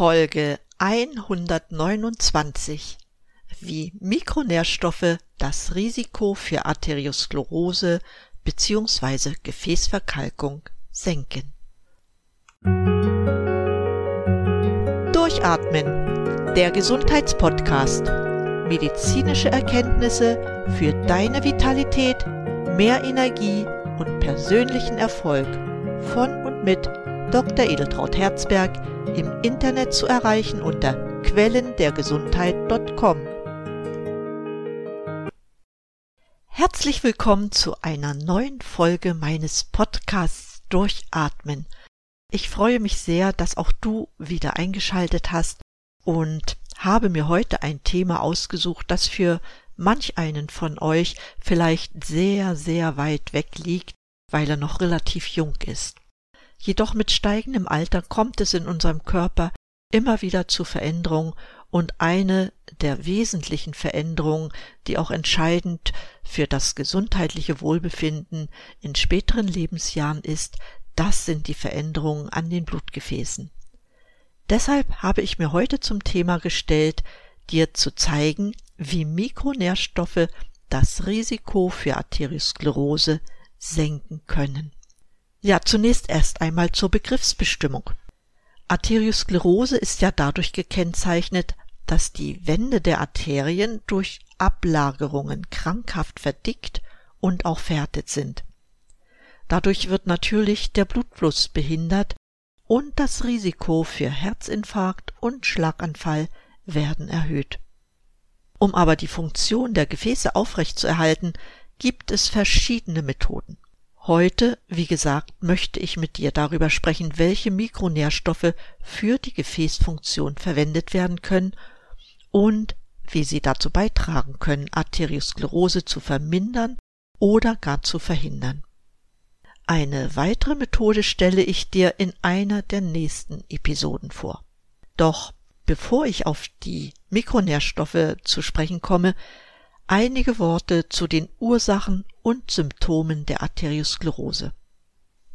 Folge 129 Wie Mikronährstoffe das Risiko für Arteriosklerose bzw. Gefäßverkalkung senken. Durchatmen, der Gesundheitspodcast. Medizinische Erkenntnisse für deine Vitalität, mehr Energie und persönlichen Erfolg von und mit Dr. Edeltraut Herzberg im Internet zu erreichen unter quellendergesundheit.com. Herzlich willkommen zu einer neuen Folge meines Podcasts Durchatmen. Ich freue mich sehr, dass auch du wieder eingeschaltet hast und habe mir heute ein Thema ausgesucht, das für manch einen von euch vielleicht sehr, sehr weit weg liegt, weil er noch relativ jung ist. Jedoch mit steigendem Alter kommt es in unserem Körper immer wieder zu Veränderungen und eine der wesentlichen Veränderungen, die auch entscheidend für das gesundheitliche Wohlbefinden in späteren Lebensjahren ist, das sind die Veränderungen an den Blutgefäßen. Deshalb habe ich mir heute zum Thema gestellt, dir zu zeigen, wie Mikronährstoffe das Risiko für Arteriosklerose senken können. Ja, zunächst erst einmal zur Begriffsbestimmung. Arteriosklerose ist ja dadurch gekennzeichnet, dass die Wände der Arterien durch Ablagerungen krankhaft verdickt und auch verhärtet sind. Dadurch wird natürlich der Blutfluss behindert und das Risiko für Herzinfarkt und Schlaganfall werden erhöht. Um aber die Funktion der Gefäße aufrechtzuerhalten, gibt es verschiedene Methoden. Heute, wie gesagt, möchte ich mit dir darüber sprechen, welche Mikronährstoffe für die Gefäßfunktion verwendet werden können und wie sie dazu beitragen können, Arteriosklerose zu vermindern oder gar zu verhindern. Eine weitere Methode stelle ich dir in einer der nächsten Episoden vor. Doch bevor ich auf die Mikronährstoffe zu sprechen komme, einige Worte zu den Ursachen und Symptomen der Arteriosklerose.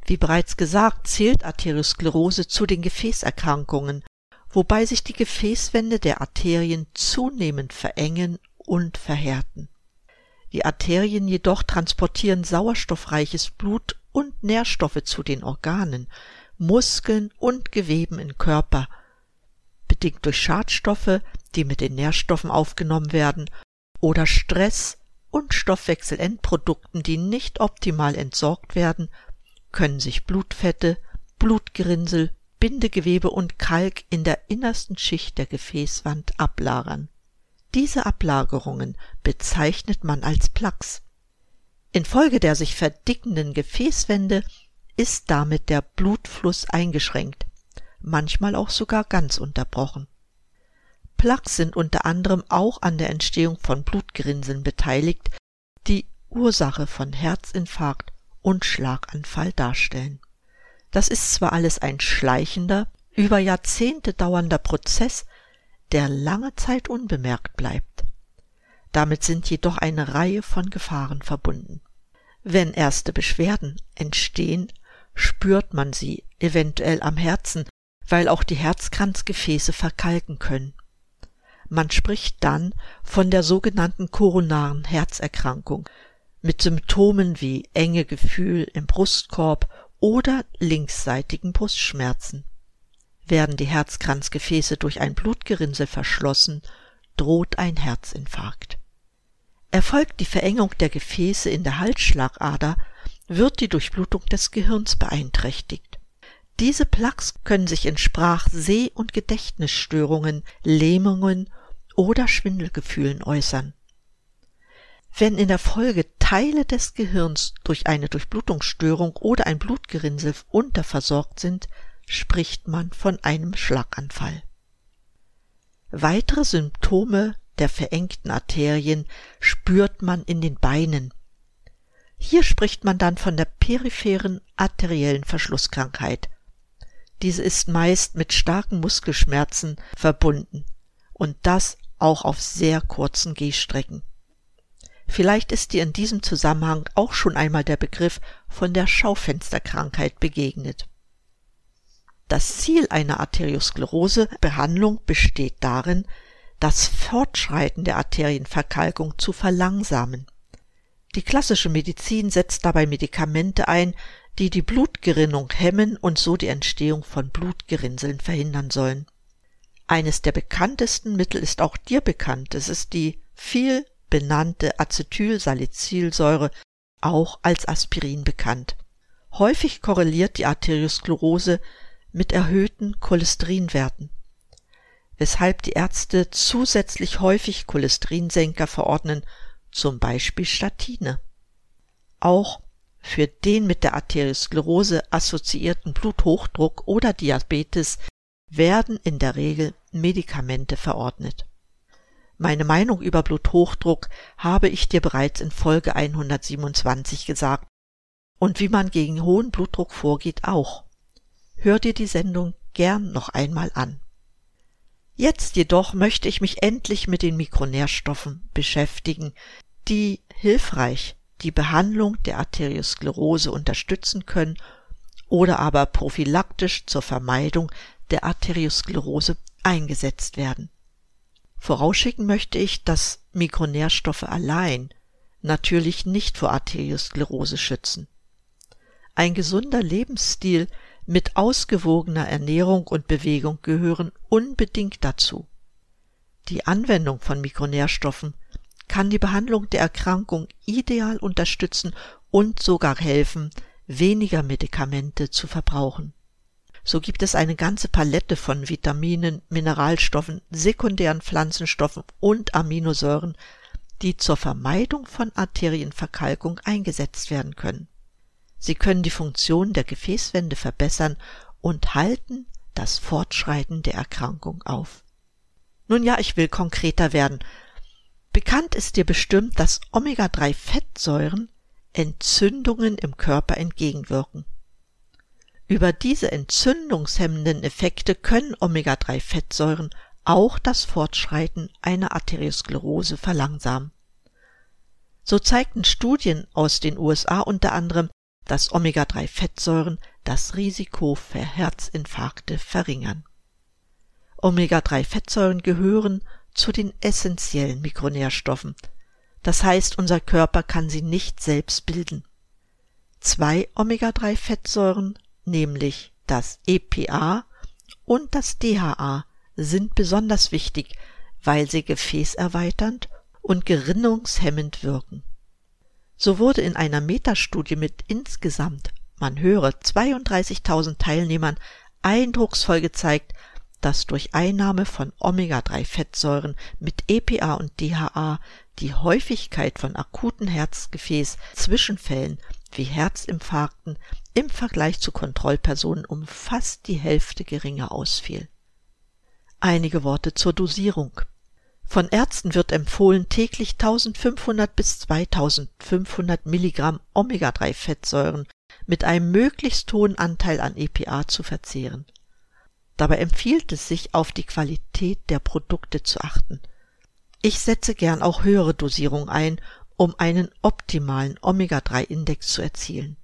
Wie bereits gesagt, zählt Arteriosklerose zu den Gefäßerkrankungen, wobei sich die Gefäßwände der Arterien zunehmend verengen und verhärten. Die Arterien jedoch transportieren sauerstoffreiches Blut und Nährstoffe zu den Organen, Muskeln und Geweben im Körper, bedingt durch Schadstoffe, die mit den Nährstoffen aufgenommen werden, oder Stress und Stoffwechselendprodukten, die nicht optimal entsorgt werden, können sich Blutfette, Blutgerinnsel, Bindegewebe und Kalk in der innersten Schicht der Gefäßwand ablagern. Diese Ablagerungen bezeichnet man als Plaques. Infolge der sich verdickenden Gefäßwände ist damit der Blutfluss eingeschränkt, manchmal auch sogar ganz unterbrochen. Plaques sind unter anderem auch an der Entstehung von Blutgerinnseln beteiligt, die Ursache von Herzinfarkt und Schlaganfall darstellen. Das ist zwar alles ein schleichender, über Jahrzehnte dauernder Prozess, der lange Zeit unbemerkt bleibt. Damit sind jedoch eine Reihe von Gefahren verbunden. Wenn erste Beschwerden entstehen, spürt man sie eventuell am Herzen, weil auch die Herzkranzgefäße verkalken können. Man spricht dann von der sogenannten koronaren Herzerkrankung mit Symptomen wie enge Gefühl im Brustkorb oder linksseitigen Brustschmerzen. Werden die Herzkranzgefäße durch ein Blutgerinnsel verschlossen, droht ein Herzinfarkt. Erfolgt die Verengung der Gefäße in der Halsschlagader, wird die Durchblutung des Gehirns beeinträchtigt. Diese Plaques können sich in Sprach-, Seh- und Gedächtnisstörungen, Lähmungen oder Schwindelgefühlen äußern. Wenn in der Folge Teile des Gehirns durch eine Durchblutungsstörung oder ein Blutgerinnsel unterversorgt sind, spricht man von einem Schlaganfall. Weitere Symptome der verengten Arterien spürt man in den Beinen. Hier spricht man dann von der peripheren arteriellen Verschlusskrankheit, diese ist meist mit starken Muskelschmerzen verbunden und das auch auf sehr kurzen Gehstrecken. Vielleicht ist dir in diesem Zusammenhang auch schon einmal der Begriff von der Schaufensterkrankheit begegnet. Das Ziel einer Arteriosklerose-Behandlung besteht darin, das Fortschreiten der Arterienverkalkung zu verlangsamen. Die klassische Medizin setzt dabei Medikamente ein, die die Blutgerinnung hemmen und so die Entstehung von Blutgerinnseln verhindern sollen. Eines der bekanntesten Mittel ist auch dir bekannt. Es ist die viel benannte Acetylsalicylsäure, auch als Aspirin bekannt. Häufig korreliert die Arteriosklerose mit erhöhten Cholesterinwerten, weshalb die Ärzte zusätzlich häufig Cholesterinsenker verordnen, zum Beispiel Statine. Auch für den mit der Arteriosklerose assoziierten Bluthochdruck oder Diabetes werden in der Regel Medikamente verordnet. Meine Meinung über Bluthochdruck habe ich dir bereits in Folge 127 gesagt und wie man gegen hohen Blutdruck vorgeht auch. Hör dir die Sendung gern noch einmal an. Jetzt jedoch möchte ich mich endlich mit den Mikronährstoffen beschäftigen, die hilfreich die Behandlung der Arteriosklerose unterstützen können oder aber prophylaktisch zur Vermeidung der Arteriosklerose eingesetzt werden. Vorausschicken möchte ich, dass Mikronährstoffe allein natürlich nicht vor Arteriosklerose schützen. Ein gesunder Lebensstil mit ausgewogener Ernährung und Bewegung gehören unbedingt dazu. Die Anwendung von Mikronährstoffen kann die Behandlung der Erkrankung ideal unterstützen und sogar helfen, weniger Medikamente zu verbrauchen. So gibt es eine ganze Palette von Vitaminen, Mineralstoffen, sekundären Pflanzenstoffen und Aminosäuren, die zur Vermeidung von Arterienverkalkung eingesetzt werden können. Sie können die Funktion der Gefäßwände verbessern und halten das Fortschreiten der Erkrankung auf. Nun ja, ich will konkreter werden. Bekannt ist dir bestimmt, dass Omega-3-Fettsäuren Entzündungen im Körper entgegenwirken. Über diese entzündungshemmenden Effekte können Omega-3-Fettsäuren auch das Fortschreiten einer Arteriosklerose verlangsamen. So zeigten Studien aus den USA unter anderem, dass Omega-3-Fettsäuren das Risiko für Herzinfarkte verringern. Omega-3-Fettsäuren gehören zu den essentiellen Mikronährstoffen. Das heißt, unser Körper kann sie nicht selbst bilden. Zwei Omega-3-Fettsäuren nämlich das EPA und das DHA, sind besonders wichtig, weil sie gefäßerweiternd und gerinnungshemmend wirken. So wurde in einer Metastudie mit insgesamt, man höre, 32.000 Teilnehmern eindrucksvoll gezeigt, dass durch Einnahme von Omega-3-Fettsäuren mit EPA und DHA die Häufigkeit von akuten Herzgefäß-Zwischenfällen wie Herzinfarkten im Vergleich zu Kontrollpersonen um fast die Hälfte geringer ausfiel. Einige Worte zur Dosierung. Von Ärzten wird empfohlen, täglich 1500 bis 2500 Milligramm Omega-3-Fettsäuren mit einem möglichst hohen Anteil an EPA zu verzehren. Dabei empfiehlt es sich, auf die Qualität der Produkte zu achten. Ich setze gern auch höhere Dosierung ein, um einen optimalen Omega-3-Index zu erzielen.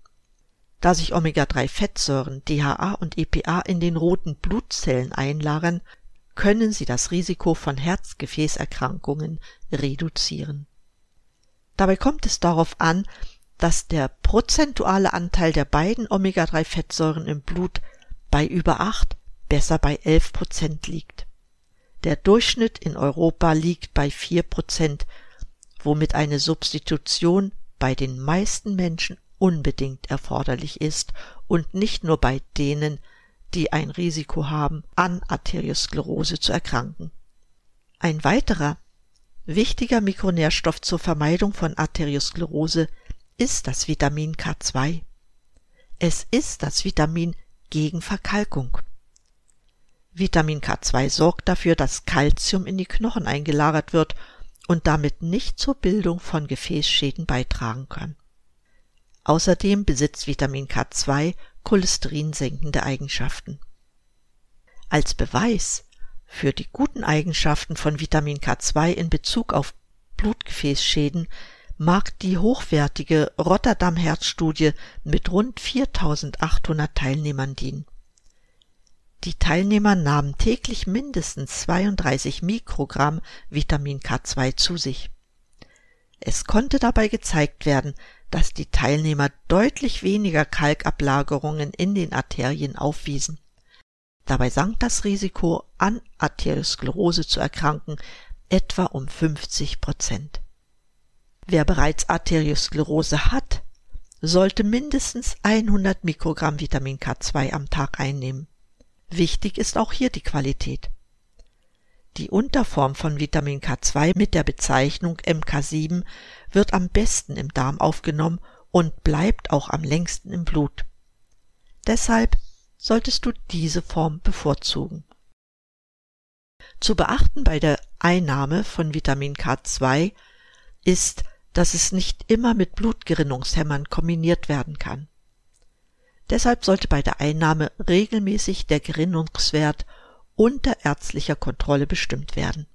Da sich Omega-3-Fettsäuren, DHA und EPA in den roten Blutzellen einlagern, können sie das Risiko von Herzgefäßerkrankungen reduzieren. Dabei kommt es darauf an, dass der prozentuale Anteil der beiden Omega-3-Fettsäuren im Blut bei über 8, besser bei 11 Prozent liegt. Der Durchschnitt in Europa liegt bei 4 Prozent, womit eine Substitution bei den meisten Menschen unbedingt erforderlich ist und nicht nur bei denen, die ein Risiko haben, an Arteriosklerose zu erkranken. Ein weiterer wichtiger Mikronährstoff zur Vermeidung von Arteriosklerose ist das Vitamin K2. Es ist das Vitamin gegen Verkalkung. Vitamin K2 sorgt dafür, dass Calcium in die Knochen eingelagert wird und damit nicht zur Bildung von Gefäßschäden beitragen kann. Außerdem besitzt Vitamin K2 cholesterinsenkende Eigenschaften. Als Beweis für die guten Eigenschaften von Vitamin K2 in Bezug auf Blutgefäßschäden mag die hochwertige Rotterdam Herzstudie mit rund 4800 Teilnehmern dienen. Die Teilnehmer nahmen täglich mindestens 32 Mikrogramm Vitamin K2 zu sich. Es konnte dabei gezeigt werden, dass die Teilnehmer deutlich weniger Kalkablagerungen in den Arterien aufwiesen. Dabei sank das Risiko, an Arteriosklerose zu erkranken, etwa um 50 Prozent. Wer bereits Arteriosklerose hat, sollte mindestens 100 Mikrogramm Vitamin K2 am Tag einnehmen. Wichtig ist auch hier die Qualität. Die Unterform von Vitamin K2 mit der Bezeichnung MK7 wird am besten im Darm aufgenommen und bleibt auch am längsten im Blut. Deshalb solltest du diese Form bevorzugen. Zu beachten bei der Einnahme von Vitamin K2 ist, dass es nicht immer mit Blutgerinnungshämmern kombiniert werden kann. Deshalb sollte bei der Einnahme regelmäßig der Gerinnungswert unter ärztlicher Kontrolle bestimmt werden.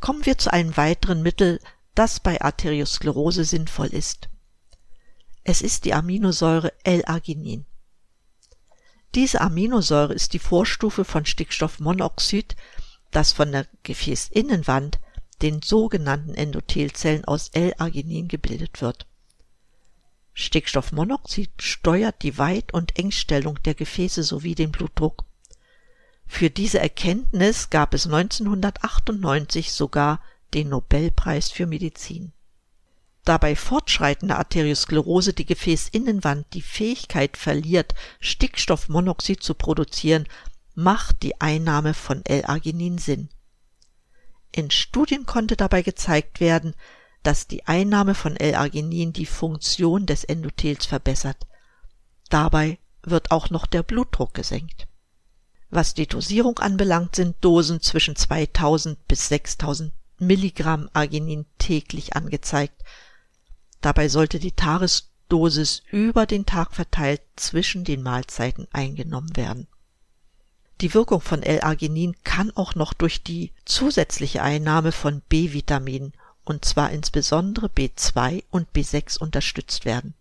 Kommen wir zu einem weiteren Mittel, das bei Arteriosklerose sinnvoll ist. Es ist die Aminosäure L-Arginin. Diese Aminosäure ist die Vorstufe von Stickstoffmonoxid, das von der Gefäßinnenwand, den sogenannten Endothelzellen aus L-Arginin gebildet wird Stickstoffmonoxid steuert die Weit- und Engstellung der Gefäße sowie den Blutdruck. Für diese Erkenntnis gab es 1998 sogar den Nobelpreis für Medizin. Da bei fortschreitender Arteriosklerose die Gefäßinnenwand die Fähigkeit verliert, Stickstoffmonoxid zu produzieren, macht die Einnahme von L-Arginin Sinn. In Studien konnte dabei gezeigt werden, dass die Einnahme von L-Arginin die Funktion des Endothels verbessert. Dabei wird auch noch der Blutdruck gesenkt. Was die Dosierung anbelangt, sind Dosen zwischen 2000 bis 6000 Milligramm Arginin täglich angezeigt. Dabei sollte die Tagesdosis über den Tag verteilt zwischen den Mahlzeiten eingenommen werden. Die Wirkung von L-Arginin kann auch noch durch die zusätzliche Einnahme von B-Vitaminen und zwar insbesondere B2 und B6 unterstützt werden.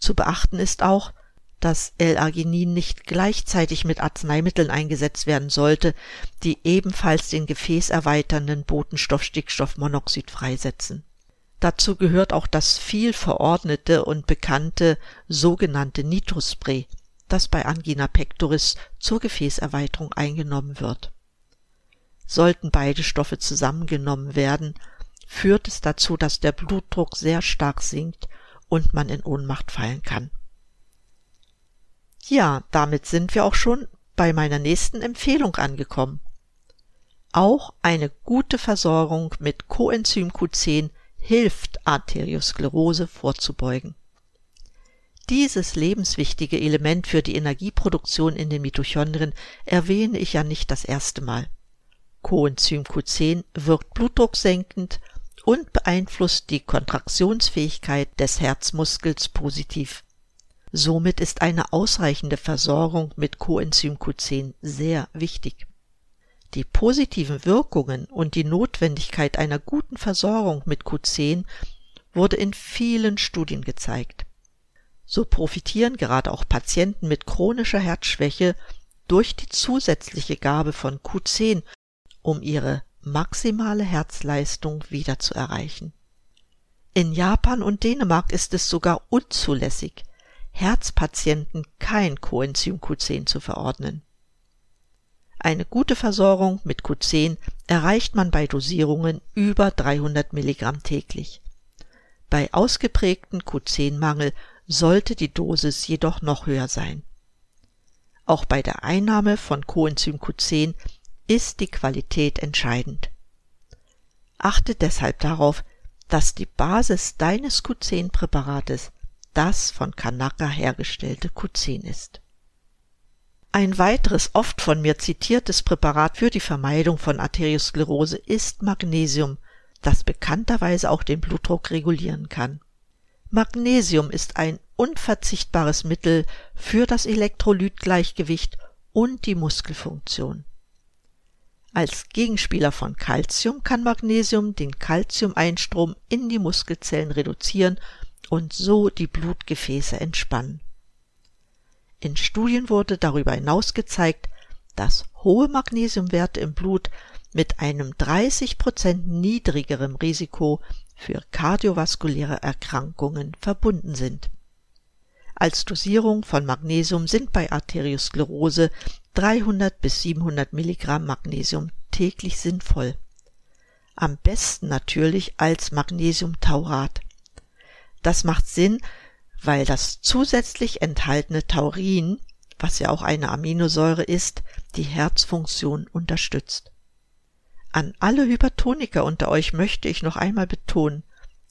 Zu beachten ist auch, dass L-Arginin nicht gleichzeitig mit Arzneimitteln eingesetzt werden sollte, die ebenfalls den gefäßerweiternden Botenstoff Stickstoffmonoxid freisetzen. Dazu gehört auch das viel verordnete und bekannte sogenannte Nitrospray, das bei Angina pectoris zur Gefäßerweiterung eingenommen wird. Sollten beide Stoffe zusammengenommen werden, führt es dazu, dass der Blutdruck sehr stark sinkt und man in Ohnmacht fallen kann. Ja, damit sind wir auch schon bei meiner nächsten Empfehlung angekommen. Auch eine gute Versorgung mit Coenzym Q10 hilft Arteriosklerose vorzubeugen. Dieses lebenswichtige Element für die Energieproduktion in den Mitochondrien erwähne ich ja nicht das erste Mal. Coenzym Q10 wirkt blutdrucksenkend und beeinflusst die Kontraktionsfähigkeit des Herzmuskels positiv. Somit ist eine ausreichende Versorgung mit Coenzym Q10 sehr wichtig. Die positiven Wirkungen und die Notwendigkeit einer guten Versorgung mit Q10 wurde in vielen Studien gezeigt. So profitieren gerade auch Patienten mit chronischer Herzschwäche durch die zusätzliche Gabe von Q10, um ihre maximale Herzleistung wieder zu erreichen. In Japan und Dänemark ist es sogar unzulässig, Herzpatienten kein Coenzym Q10 zu verordnen. Eine gute Versorgung mit Q10 erreicht man bei Dosierungen über 300 Milligramm täglich. Bei ausgeprägten Q10-Mangel sollte die Dosis jedoch noch höher sein. Auch bei der Einnahme von Coenzym Q10 ist die Qualität entscheidend. Achte deshalb darauf, dass die Basis deines Q10-Präparates das von Kanaka hergestellte Q10 ist. Ein weiteres oft von mir zitiertes Präparat für die Vermeidung von Arteriosklerose ist Magnesium, das bekannterweise auch den Blutdruck regulieren kann. Magnesium ist ein unverzichtbares Mittel für das Elektrolytgleichgewicht und die Muskelfunktion. Als Gegenspieler von Calcium kann Magnesium den Calciumeinstrom in die Muskelzellen reduzieren und so die Blutgefäße entspannen. In Studien wurde darüber hinaus gezeigt, dass hohe Magnesiumwerte im Blut mit einem 30 Prozent niedrigeren Risiko für kardiovaskuläre Erkrankungen verbunden sind. Als Dosierung von Magnesium sind bei Arteriosklerose 300 bis 700 Milligramm Magnesium täglich sinnvoll. Am besten natürlich als Magnesiumtaurat. Das macht Sinn, weil das zusätzlich enthaltene Taurin, was ja auch eine Aminosäure ist, die Herzfunktion unterstützt. An alle Hypertoniker unter euch möchte ich noch einmal betonen,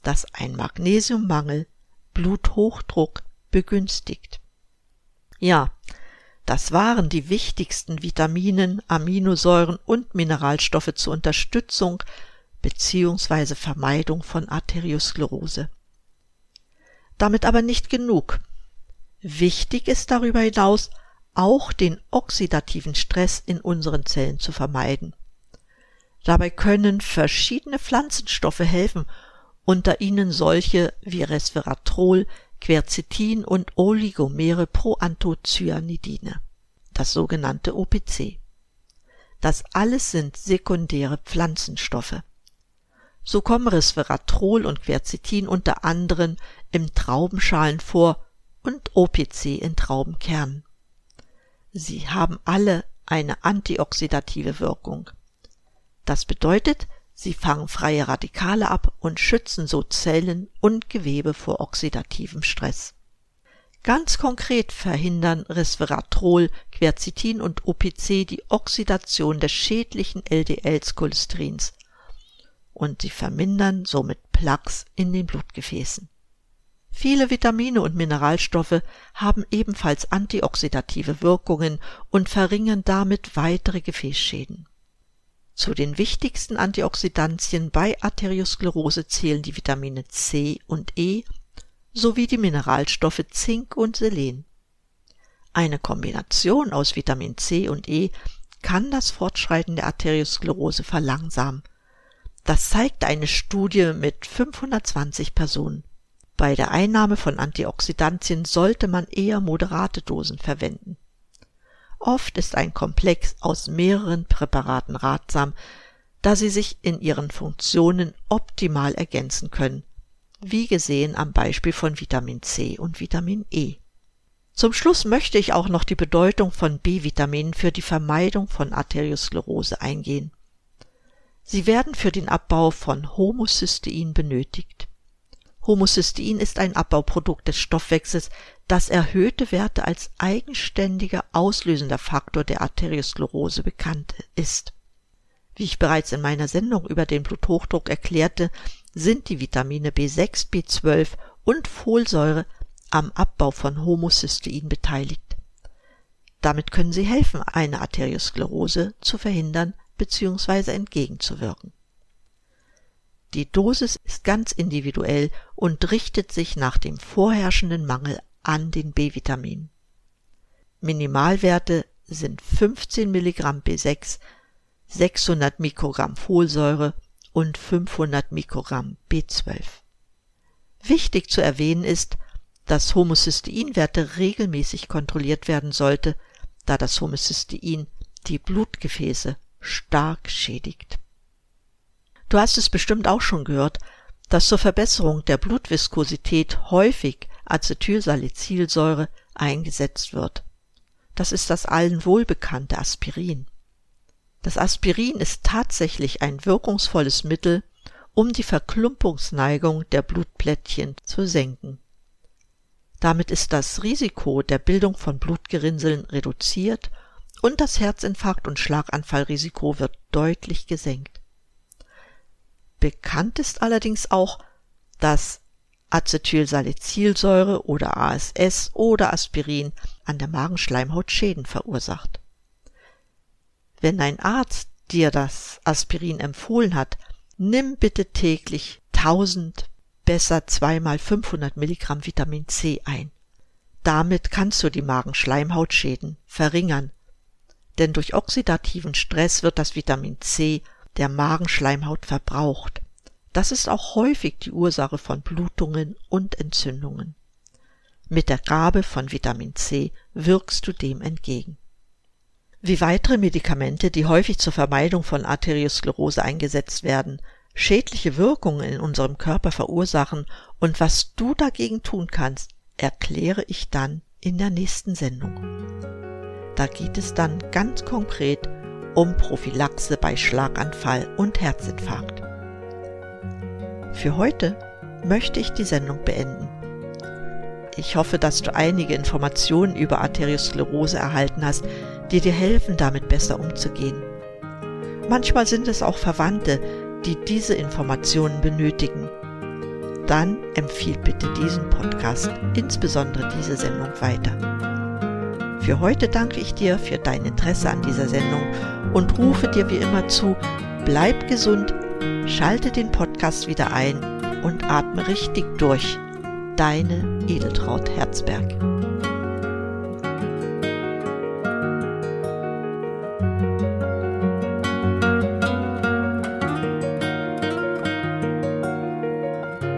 dass ein Magnesiummangel Bluthochdruck begünstigt. Ja, das waren die wichtigsten Vitaminen, Aminosäuren und Mineralstoffe zur Unterstützung bzw. Vermeidung von Arteriosklerose. Damit aber nicht genug. Wichtig ist darüber hinaus auch den oxidativen Stress in unseren Zellen zu vermeiden. Dabei können verschiedene Pflanzenstoffe helfen, unter ihnen solche wie Resveratrol, Quercetin und Oligomere Proanthocyanidine, das sogenannte OPC. Das alles sind sekundäre Pflanzenstoffe. So kommen Resveratrol und Quercetin unter anderem im Traubenschalen vor und OPC in Traubenkernen. Sie haben alle eine antioxidative Wirkung. Das bedeutet, sie fangen freie Radikale ab und schützen so Zellen und Gewebe vor oxidativem Stress. Ganz konkret verhindern Resveratrol, Quercetin und OPC die Oxidation des schädlichen LDLs Cholesterins und sie vermindern somit Plaques in den Blutgefäßen. Viele Vitamine und Mineralstoffe haben ebenfalls antioxidative Wirkungen und verringern damit weitere Gefäßschäden. Zu den wichtigsten Antioxidantien bei Arteriosklerose zählen die Vitamine C und E sowie die Mineralstoffe Zink und Selen. Eine Kombination aus Vitamin C und E kann das Fortschreiten der Arteriosklerose verlangsamen. Das zeigt eine Studie mit 520 Personen. Bei der Einnahme von Antioxidantien sollte man eher moderate Dosen verwenden. Oft ist ein Komplex aus mehreren Präparaten ratsam, da sie sich in ihren Funktionen optimal ergänzen können, wie gesehen am Beispiel von Vitamin C und Vitamin E. Zum Schluss möchte ich auch noch die Bedeutung von B-Vitaminen für die Vermeidung von Arteriosklerose eingehen. Sie werden für den Abbau von Homocystein benötigt. Homocystein ist ein Abbauprodukt des Stoffwechsels, das erhöhte Werte als eigenständiger auslösender Faktor der Arteriosklerose bekannt ist. Wie ich bereits in meiner Sendung über den Bluthochdruck erklärte, sind die Vitamine B6, B12 und Folsäure am Abbau von Homocystein beteiligt. Damit können sie helfen, eine Arteriosklerose zu verhindern bzw. entgegenzuwirken. Die Dosis ist ganz individuell und richtet sich nach dem vorherrschenden Mangel an den B-Vitaminen. Minimalwerte sind 15 Milligramm B6, 600 Mikrogramm Folsäure und 500 Mikrogramm B12. Wichtig zu erwähnen ist, dass Homocysteinwerte regelmäßig kontrolliert werden sollte, da das Homocystein die Blutgefäße stark schädigt. Du hast es bestimmt auch schon gehört, dass zur Verbesserung der Blutviskosität häufig Acetylsalicylsäure eingesetzt wird. Das ist das allen wohlbekannte Aspirin. Das Aspirin ist tatsächlich ein wirkungsvolles Mittel, um die Verklumpungsneigung der Blutplättchen zu senken. Damit ist das Risiko der Bildung von Blutgerinnseln reduziert und das Herzinfarkt- und Schlaganfallrisiko wird deutlich gesenkt. Bekannt ist allerdings auch, dass Acetylsalicylsäure oder ASS oder Aspirin an der Magenschleimhaut Schäden verursacht. Wenn ein Arzt dir das Aspirin empfohlen hat, nimm bitte täglich 1000, besser zweimal 500 Milligramm Vitamin C ein. Damit kannst du die Magenschleimhautschäden verringern, denn durch oxidativen Stress wird das Vitamin C der Magenschleimhaut verbraucht. Das ist auch häufig die Ursache von Blutungen und Entzündungen. Mit der Gabe von Vitamin C wirkst du dem entgegen. wie weitere Medikamente, die häufig zur Vermeidung von Arteriosklerose eingesetzt werden, schädliche Wirkungen in unserem Körper verursachen und was du dagegen tun kannst, erkläre ich dann in der nächsten Sendung. Da geht es dann ganz konkret um Prophylaxe bei Schlaganfall und Herzinfarkt. Für heute möchte ich die Sendung beenden. Ich hoffe, dass du einige Informationen über Arteriosklerose erhalten hast, die dir helfen, damit besser umzugehen. Manchmal sind es auch Verwandte, die diese Informationen benötigen. Dann empfiehl bitte diesen Podcast, insbesondere diese Sendung weiter. Für heute danke ich dir für dein Interesse an dieser Sendung und rufe dir wie immer zu, bleib gesund, schalte den Podcast wieder ein und atme richtig durch. Deine Edeltraut Herzberg.